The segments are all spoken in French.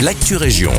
l'actu région.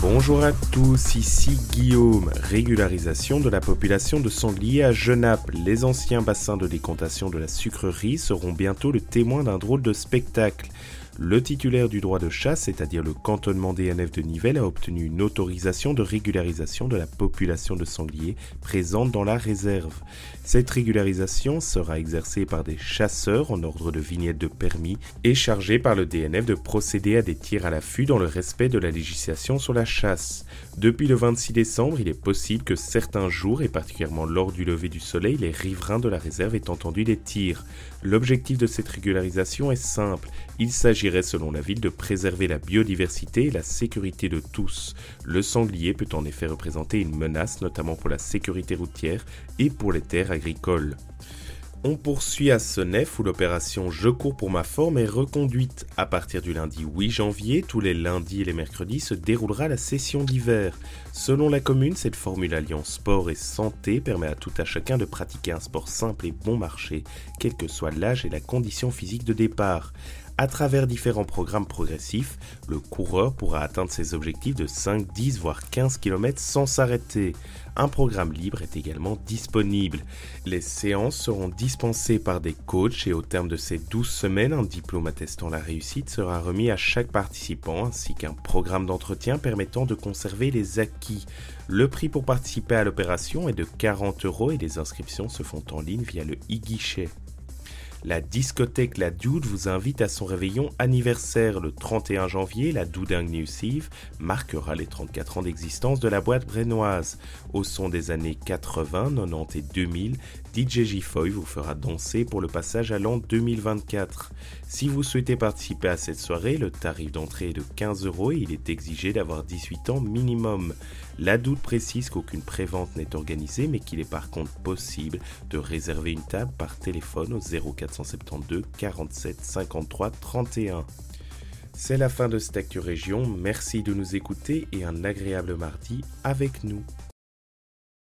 Bonjour à tous, ici Guillaume. Régularisation de la population de sangliers à Genappe. Les anciens bassins de décontation de la sucrerie seront bientôt le témoin d'un drôle de spectacle. Le titulaire du droit de chasse, c'est-à-dire le cantonnement DNF de Nivelles, a obtenu une autorisation de régularisation de la population de sangliers présente dans la réserve. Cette régularisation sera exercée par des chasseurs en ordre de vignette de permis et chargée par le DNF de procéder à des tirs à l'affût dans le respect de la législation sur la chasse. Depuis le 26 décembre, il est possible que certains jours, et particulièrement lors du lever du soleil, les riverains de la réserve aient entendu des tirs. L'objectif de cette régularisation est simple. Il s'agirait selon la ville de préserver la biodiversité et la sécurité de tous. Le sanglier peut en effet représenter une menace notamment pour la sécurité routière et pour les terres agricoles. On poursuit à Senef où l'opération Je cours pour ma forme est reconduite. À partir du lundi 8 janvier, tous les lundis et les mercredis se déroulera la session d'hiver. Selon la commune, cette formule alliant sport et santé permet à tout à chacun de pratiquer un sport simple et bon marché, quel que soit l'âge et la condition physique de départ. À travers différents programmes progressifs, le coureur pourra atteindre ses objectifs de 5, 10 voire 15 km sans s'arrêter. Un programme libre est également disponible. Les séances seront dispensées par des coachs et au terme de ces 12 semaines, un diplôme attestant la réussite sera remis à chaque participant ainsi qu'un programme d'entretien permettant de conserver les acquis. Le prix pour participer à l'opération est de 40 euros et les inscriptions se font en ligne via le e-guichet. La discothèque La Dude vous invite à son réveillon anniversaire le 31 janvier. La Doudingue New marquera les 34 ans d'existence de la boîte brennoise. Au son des années 80, 90 et 2000, DJ J-Foy vous fera danser pour le passage à l'an 2024. Si vous souhaitez participer à cette soirée, le tarif d'entrée est de 15 euros et il est exigé d'avoir 18 ans minimum. La Doute précise qu'aucune prévente n'est organisée mais qu'il est par contre possible de réserver une table par téléphone au 0472 47 53 31. C'est la fin de cette Actu Région, merci de nous écouter et un agréable mardi avec nous.